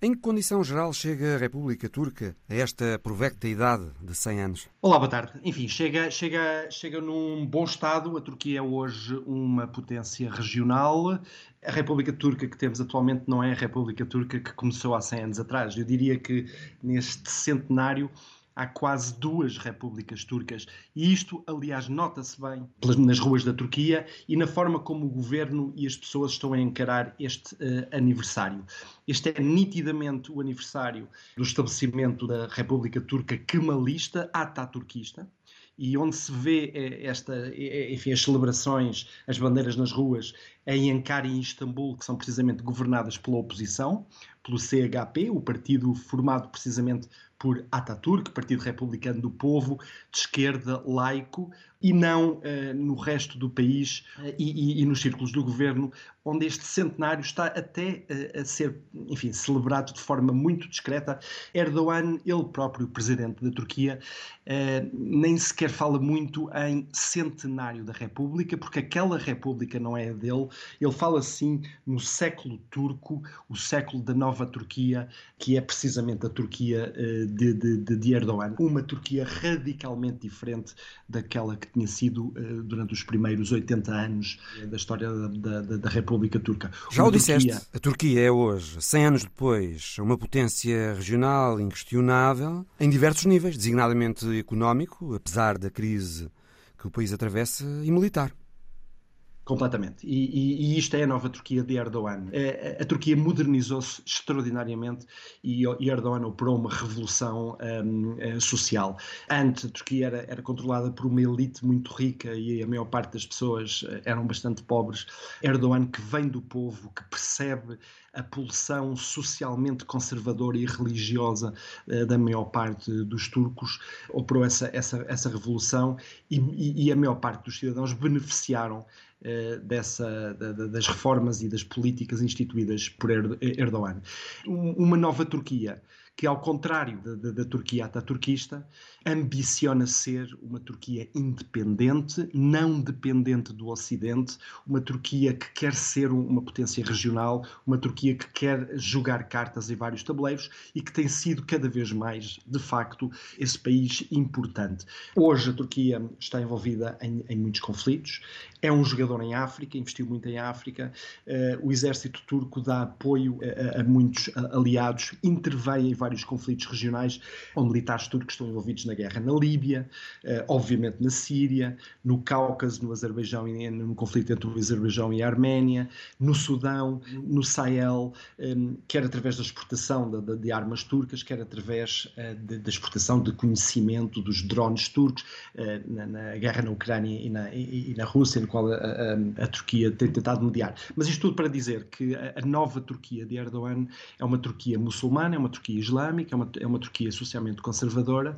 Em que condição geral chega a República Turca a esta provecta idade de 100 anos? Olá, boa tarde. Enfim, chega, chega, chega num bom estado. A Turquia é hoje uma potência regional. A República Turca que temos atualmente não é a República Turca que começou há 100 anos atrás. Eu diria que neste centenário há quase duas repúblicas turcas. E isto, aliás, nota-se bem nas ruas da Turquia e na forma como o governo e as pessoas estão a encarar este uh, aniversário. Este é nitidamente o aniversário do estabelecimento da República Turca Kemalista, ataturquista, e onde se vê eh, esta, eh, enfim, as celebrações, as bandeiras nas ruas, em Ankara e em Istambul, que são precisamente governadas pela oposição, pelo CHP, o partido formado precisamente por Ataturk, Partido Republicano do Povo, de esquerda, laico, e não uh, no resto do país uh, e, e, nos círculos do governo, onde este centenário está até uh, a ser, enfim, celebrado de forma muito discreta. Erdogan, ele próprio presidente da Turquia, nem sequer fala muito em centenário da República, porque aquela República não é dele. Ele fala sim no século turco, o século da nova Turquia, que é precisamente a Turquia de, de, de Erdogan. Uma Turquia radicalmente diferente daquela que tinha sido uh, durante os primeiros 80 anos da história da, da, da República Turca. Já uma o disseste, Turquia... a Turquia é hoje, 100 anos depois, uma potência regional inquestionável em diversos níveis, designadamente económico, apesar da crise que o país atravessa, e militar. Completamente. E, e, e, isto é a nova Turquia de Erdogan. A, é, a, a Turquia modernizou-se extraordinariamente e, e, Erdogan operou uma revolução um, eh, social. Antes, a Turquia era, era, controlada por uma elite muito rica e a maior parte das pessoas eh, eram bastante pobres. Erdogan, que vem do povo, que percebe a pulsão socialmente conservadora e religiosa uh, da maior parte dos turcos, operou essa, essa, essa revolução e, a maior parte dos cidadãos beneficiaram dessa, das reformas e das políticas instituídas por Erdogan. Uma nova Turquia que, ao contrário da, da, da Turquia ataturquista, ambiciona ser uma Turquia independente, não dependente do Ocidente, uma Turquia que quer ser uma potência regional, uma Turquia que quer jogar cartas em vários tabuleiros e que tem sido cada vez mais, de facto, esse país importante. Hoje a Turquia está envolvida em, em muitos conflitos, é um jogador em África, investiu muito em África, uh, o exército turco dá apoio a, a muitos aliados, intervém em vários conflitos regionais onde militares turcos estão envolvidos na guerra na Líbia, eh, obviamente na Síria, no Cáucaso, no Azerbaijão e no conflito entre o Azerbaijão e a Arménia, no Sudão, no Sahel, ehm, quer através da exportação de, de armas turcas, quer através eh, da exportação de conhecimento dos drones turcos, eh, na, na guerra na Ucrânia e na, e, e na Rússia, no qual a, a, a, Turquia tem tentado mediar. Mas isto tudo para dizer que a, a nova Turquia de Erdogan é uma Turquia muçulmana, é uma Turquia islâmica, é uma, é uma Turquia socialmente conservadora,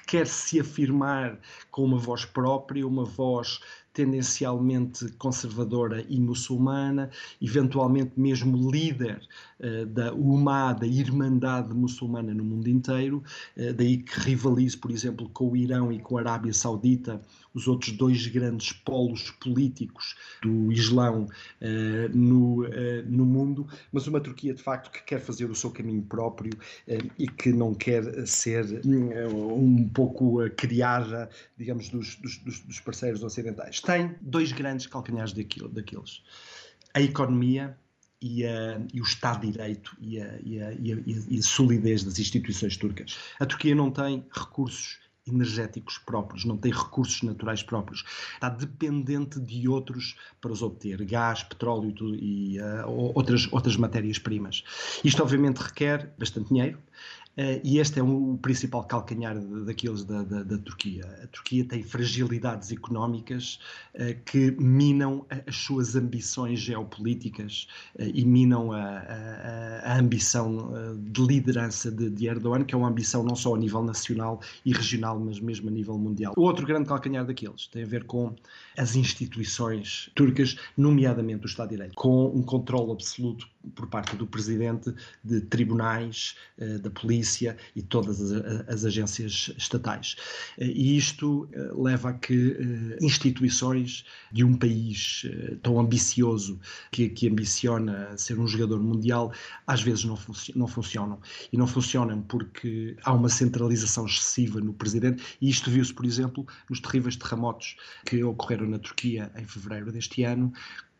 que quer se afirmar com uma voz própria, uma voz tendencialmente conservadora e muçulmana, eventualmente mesmo líder uh, da UMA, da Irmandade Muçulmana no mundo inteiro, uh, daí que rivalize, por exemplo, com o Irão e com a Arábia Saudita os outros dois grandes polos políticos do Islão uh, no, uh, no mundo, mas uma Turquia de facto que quer fazer o seu caminho próprio uh, e que não quer ser um pouco criada, digamos, dos, dos, dos, parceiros ocidentais. Tem dois grandes calcanhares daquilo, daqueles. A economia e, a, e, o Estado de Direito e a, e, a, e a, solidez das instituições turcas. A Turquia não tem recursos energéticos próprios, não tem recursos naturais próprios. Está dependente de outros para os obter, gás, petróleo e uh, outras, outras matérias-primas. Isto, obviamente, requer bastante dinheiro, e este é um, o principal calcanhar daqueles da, da, da, Turquia. A Turquia tem fragilidades económicas uh, que minam as suas ambições geopolíticas uh, e minam a, a, a ambição de liderança de, de, Erdogan, que é uma ambição não só a nível nacional e regional, mas mesmo a nível mundial. O outro grande calcanhar daqueles tem a ver com as instituições turcas, nomeadamente o Estado de Direito, com um controle absoluto por parte do presidente de tribunais, eh, da polícia e todas as, agências estatais. Eh, e isto eh, leva a que instituições de um país tão ambicioso, que, que ambiciona ser um jogador mundial, às vezes não, func não funcionam. E não funcionam porque há uma centralização excessiva no presidente, e isto viu-se, por exemplo, nos terríveis terremotos que ocorreram na Turquia em fevereiro deste ano,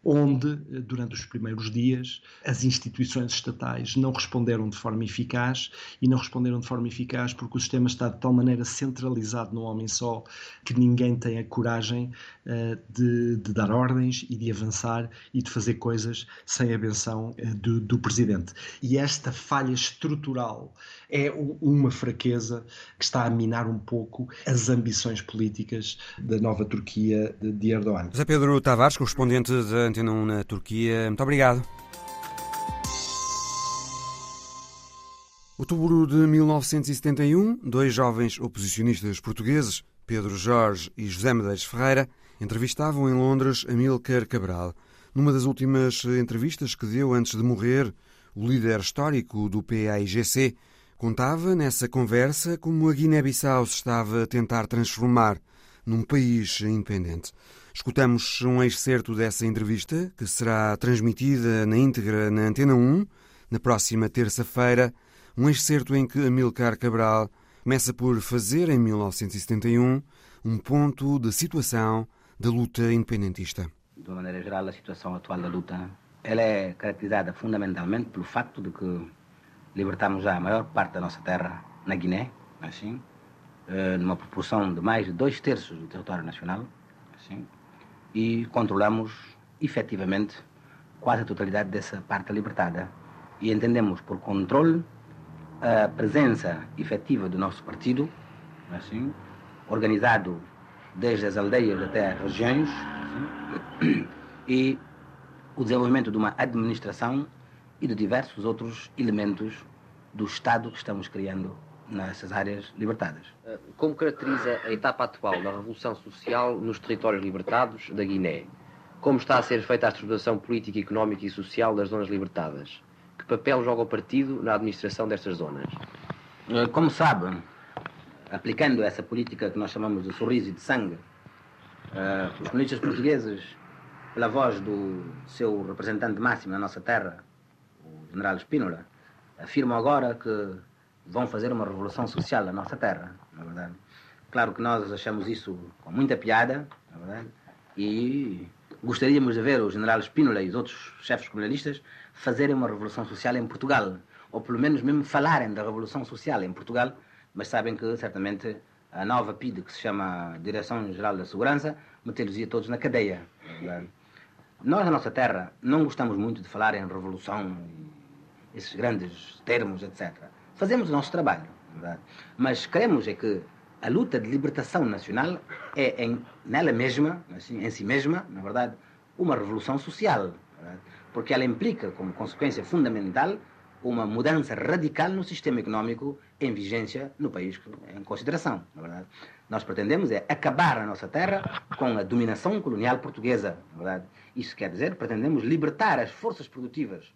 onde, durante os primeiros dias, as instituições estatais não responderam de forma eficaz e não responderam de forma eficaz porque o sistema está de tal maneira centralizado no homem só que ninguém tem a coragem uh, de, de, dar ordens e de avançar e de fazer coisas sem a benção uh, do, do presidente. E esta falha estrutural é uma fraqueza que está a minar um pouco as ambições políticas da nova Turquia de Erdogan. José Pedro Tavares, correspondente da Antena 1 na Turquia, muito obrigado. Outubro de 1971, dois jovens oposicionistas portugueses, Pedro Jorge e José Medeiros Ferreira, entrevistavam em Londres Amílcar Cabral. Numa das últimas entrevistas que deu antes de morrer, o líder histórico do PAIGC Contava nessa conversa como a Guiné-Bissau se estava a tentar transformar num país independente. Escutamos um excerto dessa entrevista, que será transmitida na íntegra na Antena 1, na próxima terça-feira, um excerto em que Amilcar Cabral começa por fazer, em 1971, um ponto de situação da luta independentista. De uma maneira geral, a situação atual da luta ela é caracterizada fundamentalmente pelo facto de que libertamos já a maior parte da nossa terra na Guiné, assim, eh, numa proporção de mais de dois terços do território nacional, assim, e controlamos efetivamente quase a totalidade dessa parte libertada. E entendemos por controle a presença efetiva do nosso partido, assim, organizado desde as aldeias até as regiões, assim, e o desenvolvimento de uma administração e de diversos outros elementos do Estado que estamos criando nessas áreas libertadas. Eh, como caracteriza a etapa atual da revolução social nos territórios libertados da Guiné? Como está a ser feita a estruturação política, económica e social das zonas libertadas? Que papel joga o partido na administração destas zonas? Eh, como sabe, aplicando essa política que nós chamamos de sorriso e de sangue, eh, os comunistas portugueses, pela voz do seu representante máximo na nossa terra, general Spínola, afirmam agora que vão fazer uma revolução social na nossa terra, na verdade. Claro que nós achamos isso com muita piada, na verdade, e gostaríamos de ver o general Spínola e os outros chefes colonialistas fazerem uma revolução social em Portugal, ou pelo menos mesmo falarem da revolução social em Portugal, mas sabem que certamente a nova PID, que se chama Direção Geral da Segurança, metê-los-ia todos na cadeia. Nós, na nossa terra, não gostamos muito de falar em revolução esses grandes termos, etc. Fazemos o nosso trabalho, verdade? mas queremos é que a luta de libertação nacional é em, nela mesma, assim, em si mesma, na verdade, uma revolução social, porque ela implica como consequência fundamental uma mudança radical no sistema económico em vigência no país em consideração, na verdade. Nós pretendemos é acabar a nossa terra com a dominação colonial portuguesa, na verdade. Isso quer dizer, pretendemos libertar as forças produtivas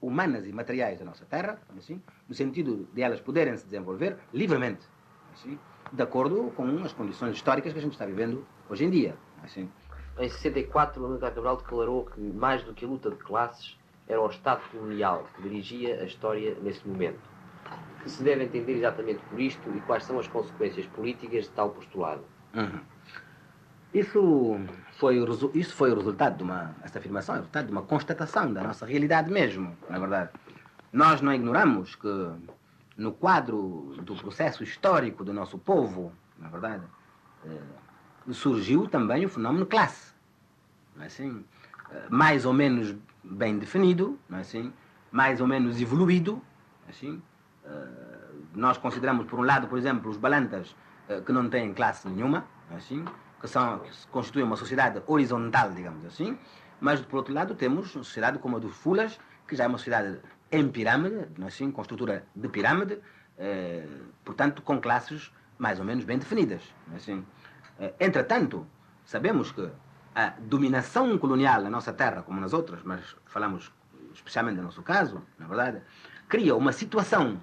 humanas e materiais da nossa terra, assim, no sentido de elas poderem se desenvolver livremente, assim, de acordo com as condições históricas que a gente está vivendo hoje em dia. Assim. Em 64, o Militar Cabral declarou que, mais do que a luta de classes, era o Estado colonial que dirigia a história nesse momento. Que se deve entender exatamente por isto e quais são as consequências políticas de tal postulado? Uhum. Isso foi, isso foi o resultado de uma. Essa afirmação é o resultado de uma constatação da nossa realidade mesmo, na verdade. Nós não ignoramos que no quadro do processo histórico do nosso povo, na verdade, eh, surgiu também o fenómeno classe. Não é assim? Eh, mais ou menos bem definido, não é assim? mais ou menos evoluído. É assim? Eh, nós consideramos, por um lado, por exemplo, os balantas que não têm classe nenhuma. Não é assim? Que, são, que constituem uma sociedade horizontal, digamos assim, mas por outro lado temos uma sociedade como a dos Fulas, que já é uma sociedade em pirâmide, é assim, com estrutura de pirâmide, eh, portanto com classes mais ou menos bem definidas. É assim. Eh, entretanto, sabemos que a dominação colonial na nossa terra, como nas outras, mas falamos especialmente no nosso caso, na verdade, cria uma situação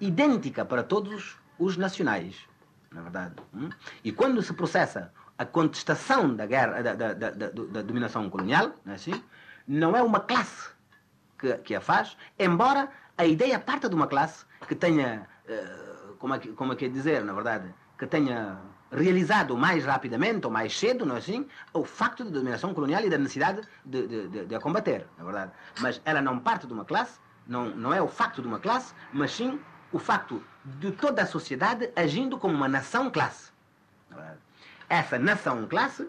idêntica para todos os nacionais, na verdade. Hum? E quando se processa a contestação da guerra, da, da, da, da dominação colonial, não é assim? Não é uma classe que, que a faz, embora a ideia parta de uma classe que tenha, uh, como, é que, como é que é dizer, na verdade, que tenha realizado mais rapidamente ou mais cedo, não é assim, o facto da dominação colonial e da necessidade de, de, de, de, a combater, na verdade. Mas ela não parte de uma classe, não, não é o facto de uma classe, mas sim o facto de toda a sociedade agindo como uma nação-classe. Essa nação-classe,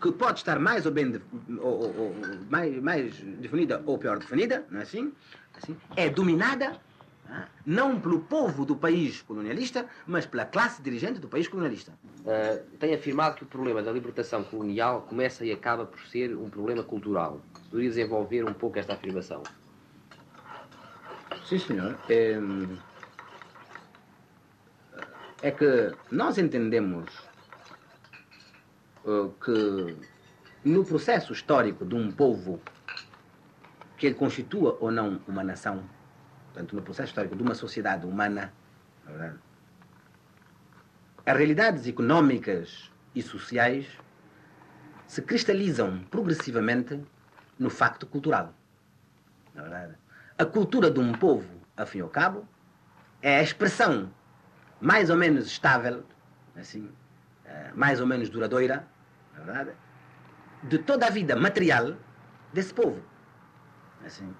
que pode estar mais ou bem ou, ou, ou, mais, mais definida ou pior definida, não é assim? assim é dominada não pelo povo do país colonialista, mas pela classe dirigente do país colonialista. Uh, tem afirmado que o problema da libertação colonial começa e acaba por ser um problema cultural. Poderia desenvolver um pouco esta afirmação? Sim, senhor. É, é que nós entendemos que no processo histórico de um povo que ele constitua ou não uma nação, portanto, no processo histórico de uma sociedade humana, as realidades económicas e sociais se cristalizam progressivamente no facto cultural. A cultura de um povo, a fim e ao cabo, é a expressão mais ou menos estável, assim, eh, mais ou menos duradoura, de toda a vida material desse povo. Assim,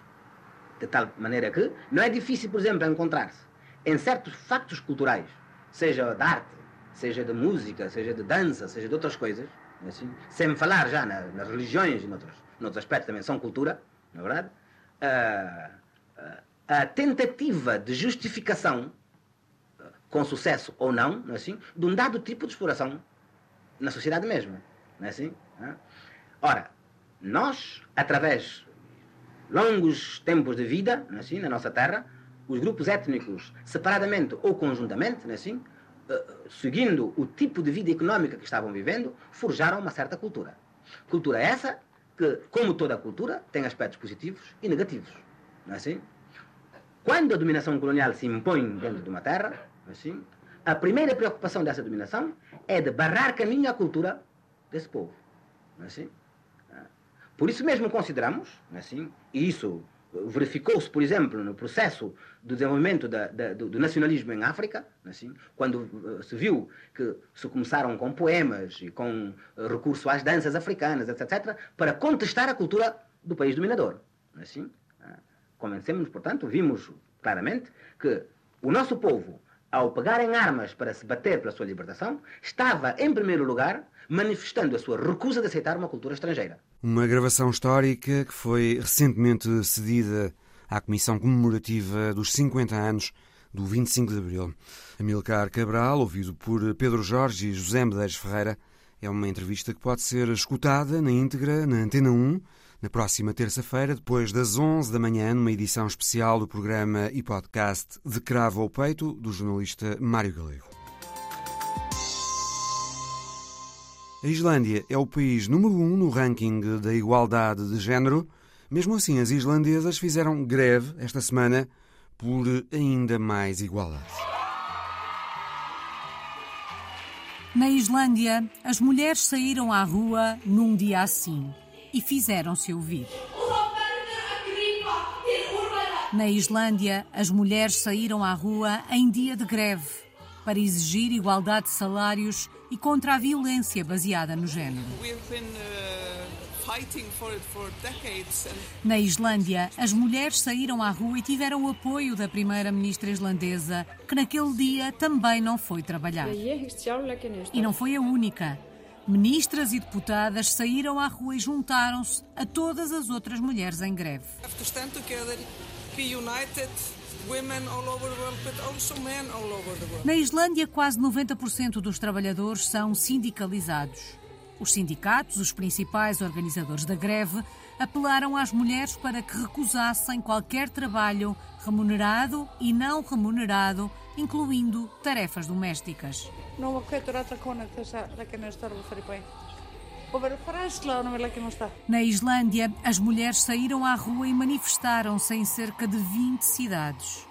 de tal maneira que não é difícil, por exemplo, encontrar-se em certos factos culturais, seja de arte, seja de música, seja de dança, seja de outras coisas, assim, sem falar já na, nas religiões e noutros, noutros aspectos também são cultura, na é verdade, a, a, a tentativa de justificação, com sucesso ou não, não é assim, de um dado tipo de exploração na sociedade mesma. Não é assim? Ora, nós, através longos tempos de vida, não é assim, na nossa terra, os grupos étnicos, separadamente ou conjuntamente, não é assim, eh, seguindo o tipo de vida económica que estavam vivendo, forjaram uma certa cultura. Cultura essa que, como toda cultura, tem aspectos positivos e negativos. Não é assim? Quando a dominação colonial se impõe dentro de uma terra, não é assim, a primeira preocupação dessa dominação é de barrar caminho à cultura desse povo. Não é assim? Por isso mesmo consideramos, é assim, e isso verificou-se, por exemplo, no processo do desenvolvimento da, da, do, do, nacionalismo em África, é assim, quando uh, se viu que se começaram com poemas e com uh, recurso às danças africanas, etc., etc., para contestar a cultura do país dominador. É assim, uh, convencemos-nos, portanto, vimos claramente que o nosso povo, ao pegar em armas para se bater pela sua libertação, estava, em primeiro lugar, manifestando a sua recusa de aceitar uma cultura estrangeira. Uma gravação histórica que foi recentemente cedida à Comissão Comemorativa dos 50 anos do 25 de Abril. Amilcar Cabral, ouvido por Pedro Jorge e José Medeiros Ferreira, é uma entrevista que pode ser escutada na íntegra na Antena 1 na próxima terça-feira, depois das 11 da manhã, numa edição especial do programa e podcast De Cravo ao Peito, do jornalista Mário Galego. A Islândia é o país número um no ranking da igualdade de género. Mesmo assim, as islandesas fizeram greve esta semana por ainda mais igualdade. Na Islândia, as mulheres saíram à rua num dia assim e fizeram-se ouvir. Na Islândia, as mulheres saíram à rua em dia de greve para exigir igualdade de salários e contra a violência baseada no género. Uh, Na Islândia, as mulheres saíram à rua e tiveram o apoio da primeira-ministra islandesa, que naquele dia também não foi trabalhar. E não foi a única. Ministras e deputadas saíram à rua e juntaram-se a todas as outras mulheres em greve. Na Islândia, quase 90% dos trabalhadores são sindicalizados. Os sindicatos, os principais organizadores da greve, apelaram às mulheres para que recusassem qualquer trabalho remunerado e não remunerado, incluindo tarefas domésticas. Na Islândia, as mulheres saíram à rua e manifestaram-se em cerca de 20 cidades.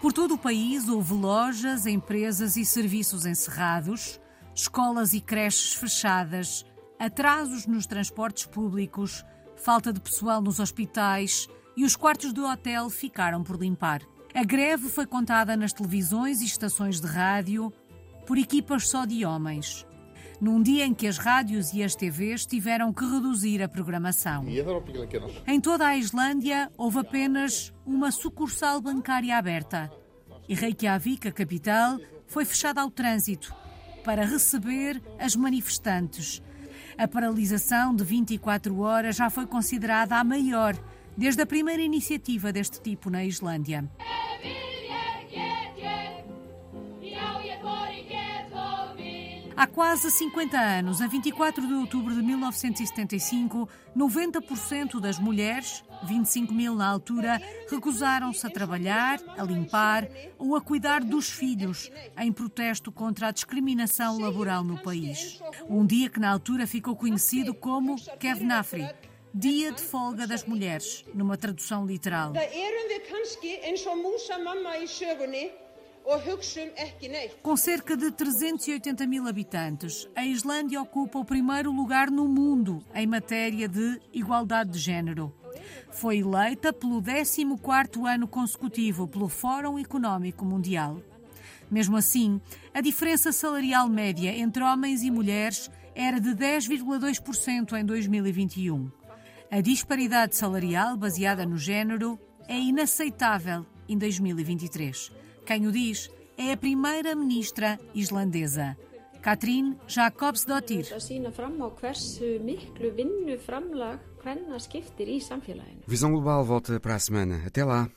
Por todo o país houve lojas, empresas e serviços encerrados, escolas e creches fechadas, atrasos nos transportes públicos, falta de pessoal nos hospitais e os quartos do hotel ficaram por limpar. A greve foi contada nas televisões e estações de rádio por equipas só de homens num dia em que as rádios e as TVs tiveram que reduzir a programação. Em toda a Islândia houve apenas uma sucursal bancária aberta e Reykjavik, a capital, foi fechada ao trânsito para receber as manifestantes. A paralisação de 24 horas já foi considerada a maior desde a primeira iniciativa deste tipo na Islândia. Há quase 50 anos, a 24 de outubro de 1975, 90% das mulheres, 25 mil na altura, recusaram-se a trabalhar, a limpar ou a cuidar dos filhos, em protesto contra a discriminação laboral no país. Um dia que na altura ficou conhecido como Kevnafri, Dia de Folga das Mulheres, numa tradução literal. Com cerca de 380 mil habitantes, a Islândia ocupa o primeiro lugar no mundo em matéria de igualdade de género. Foi eleita pelo 14º ano consecutivo pelo Fórum Económico Mundial. Mesmo assim, a diferença salarial média entre homens e mulheres era de 10,2% em 2021. A disparidade salarial baseada no género é inaceitável em 2023. Quem o diz é a primeira-ministra islandesa. Katrín Jakobsdóttir. Visão Global volta para a semana. Até lá.